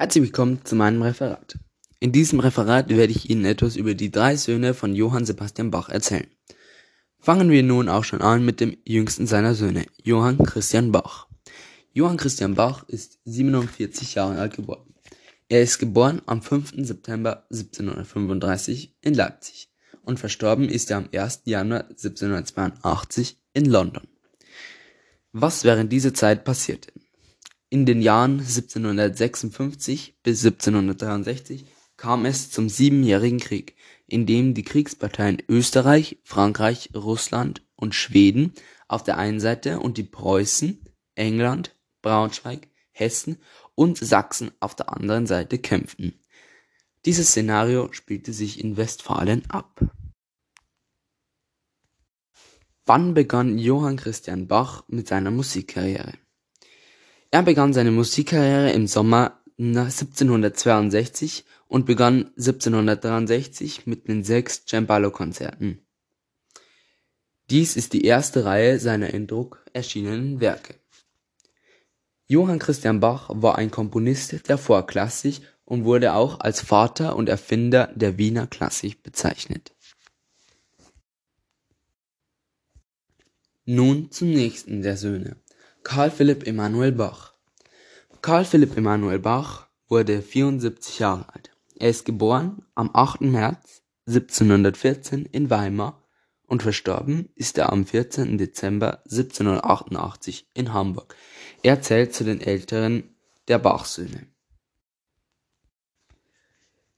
Herzlich willkommen zu meinem Referat. In diesem Referat werde ich Ihnen etwas über die drei Söhne von Johann Sebastian Bach erzählen. Fangen wir nun auch schon an mit dem jüngsten seiner Söhne, Johann Christian Bach. Johann Christian Bach ist 47 Jahre alt geworden. Er ist geboren am 5. September 1735 in Leipzig und verstorben ist er am 1. Januar 1782 in London. Was während dieser Zeit passierte? In den Jahren 1756 bis 1763 kam es zum Siebenjährigen Krieg, in dem die Kriegsparteien Österreich, Frankreich, Russland und Schweden auf der einen Seite und die Preußen, England, Braunschweig, Hessen und Sachsen auf der anderen Seite kämpften. Dieses Szenario spielte sich in Westfalen ab. Wann begann Johann Christian Bach mit seiner Musikkarriere? Er begann seine Musikkarriere im Sommer 1762 und begann 1763 mit den sechs Cembalo-Konzerten. Dies ist die erste Reihe seiner in Druck erschienenen Werke. Johann Christian Bach war ein Komponist der Vorklassik und wurde auch als Vater und Erfinder der Wiener Klassik bezeichnet. Nun zum nächsten der Söhne. Karl Philipp Emanuel Bach Karl Philipp Emanuel Bach wurde 74 Jahre alt. Er ist geboren am 8. März 1714 in Weimar und verstorben ist er am 14. Dezember 1788 in Hamburg. Er zählt zu den älteren der Bach-Söhne.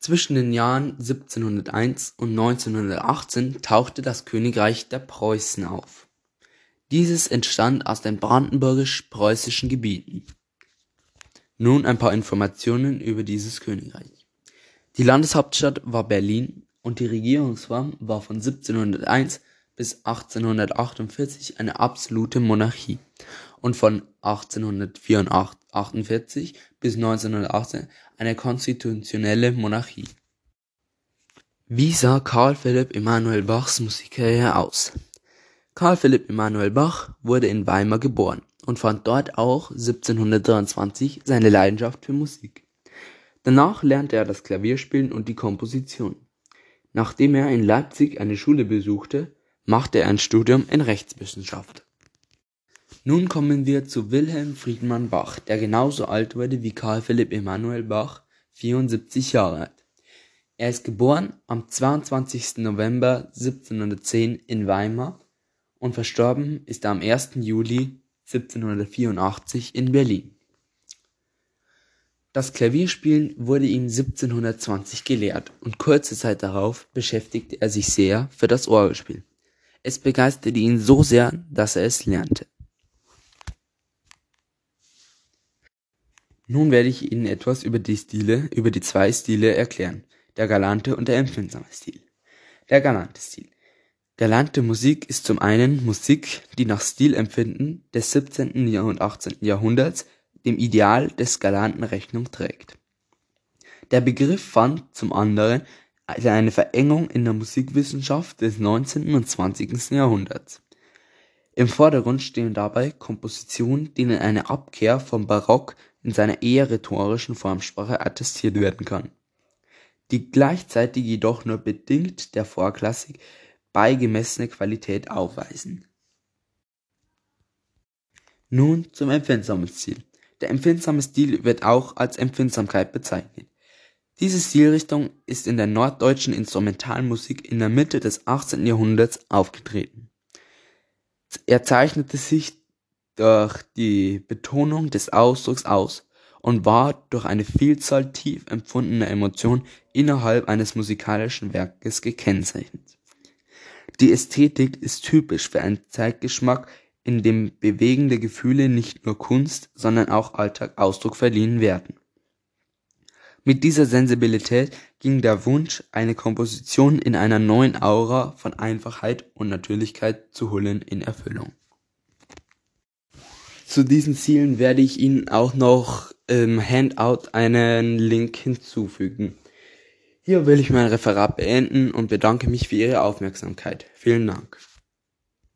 Zwischen den Jahren 1701 und 1918 tauchte das Königreich der Preußen auf. Dieses entstand aus den brandenburgisch-preußischen Gebieten. Nun ein paar Informationen über dieses Königreich. Die Landeshauptstadt war Berlin und die Regierungsform war von 1701 bis 1848 eine absolute Monarchie und von 1848 bis 1918 eine konstitutionelle Monarchie. Wie sah Karl Philipp Emanuel Bachs Musikkarriere aus? Karl Philipp Emanuel Bach wurde in Weimar geboren und fand dort auch 1723 seine Leidenschaft für Musik. Danach lernte er das Klavierspielen und die Komposition. Nachdem er in Leipzig eine Schule besuchte, machte er ein Studium in Rechtswissenschaft. Nun kommen wir zu Wilhelm Friedmann Bach, der genauso alt wurde wie Karl Philipp Emanuel Bach, 74 Jahre alt. Er ist geboren am 22. November 1710 in Weimar und verstorben ist er am 1. Juli 1784 in Berlin. Das Klavierspielen wurde ihm 1720 gelehrt und kurze Zeit darauf beschäftigte er sich sehr für das Orgelspiel. Es begeisterte ihn so sehr, dass er es lernte. Nun werde ich Ihnen etwas über die Stile, über die zwei Stile erklären, der galante und der empfindsame Stil. Der galante Stil. Galante Musik ist zum einen Musik, die nach Stilempfinden des 17. und 18. Jahrhunderts dem Ideal des Galanten Rechnung trägt. Der Begriff fand zum anderen eine Verengung in der Musikwissenschaft des 19. und 20. Jahrhunderts. Im Vordergrund stehen dabei Kompositionen, denen eine Abkehr vom Barock in seiner eher rhetorischen Formsprache attestiert werden kann, die gleichzeitig jedoch nur bedingt der Vorklassik beigemessene Qualität aufweisen. Nun zum empfindsamen Stil. Der empfindsame Stil wird auch als Empfindsamkeit bezeichnet. Diese Stilrichtung ist in der norddeutschen Instrumentalmusik in der Mitte des 18. Jahrhunderts aufgetreten. Er zeichnete sich durch die Betonung des Ausdrucks aus und war durch eine Vielzahl tief empfundener Emotionen innerhalb eines musikalischen Werkes gekennzeichnet. Die Ästhetik ist typisch für einen Zeitgeschmack, in dem bewegende Gefühle nicht nur Kunst, sondern auch Alltag Ausdruck verliehen werden. Mit dieser Sensibilität ging der Wunsch, eine Komposition in einer neuen Aura von Einfachheit und Natürlichkeit zu hullen, in Erfüllung. Zu diesen Zielen werde ich Ihnen auch noch im Handout einen Link hinzufügen. Hier will ich mein Referat beenden und bedanke mich für Ihre Aufmerksamkeit. Vielen Dank.